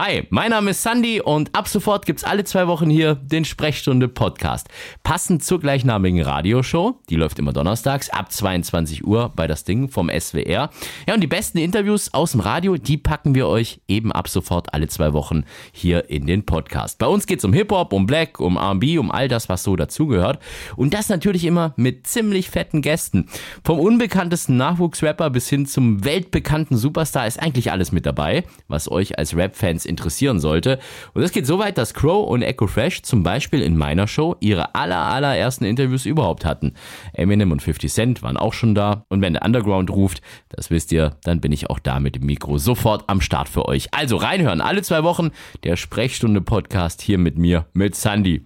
Hi, mein Name ist Sandy und ab sofort gibt's alle zwei Wochen hier den Sprechstunde Podcast. Passend zur gleichnamigen Radioshow, die läuft immer donnerstags ab 22 Uhr bei das Ding vom SWR. Ja, und die besten Interviews aus dem Radio, die packen wir euch eben ab sofort alle zwei Wochen hier in den Podcast. Bei uns geht's um Hip-Hop, um Black, um R&B, um all das, was so dazugehört. Und das natürlich immer mit ziemlich fetten Gästen. Vom unbekanntesten Nachwuchsrapper bis hin zum weltbekannten Superstar ist eigentlich alles mit dabei, was euch als Rap-Fans interessieren sollte. Und es geht so weit, dass Crow und Echo Fresh zum Beispiel in meiner Show ihre aller, allerersten Interviews überhaupt hatten. Eminem und 50 Cent waren auch schon da. Und wenn der Underground ruft, das wisst ihr, dann bin ich auch da mit dem Mikro sofort am Start für euch. Also reinhören, alle zwei Wochen der Sprechstunde-Podcast hier mit mir, mit Sandy.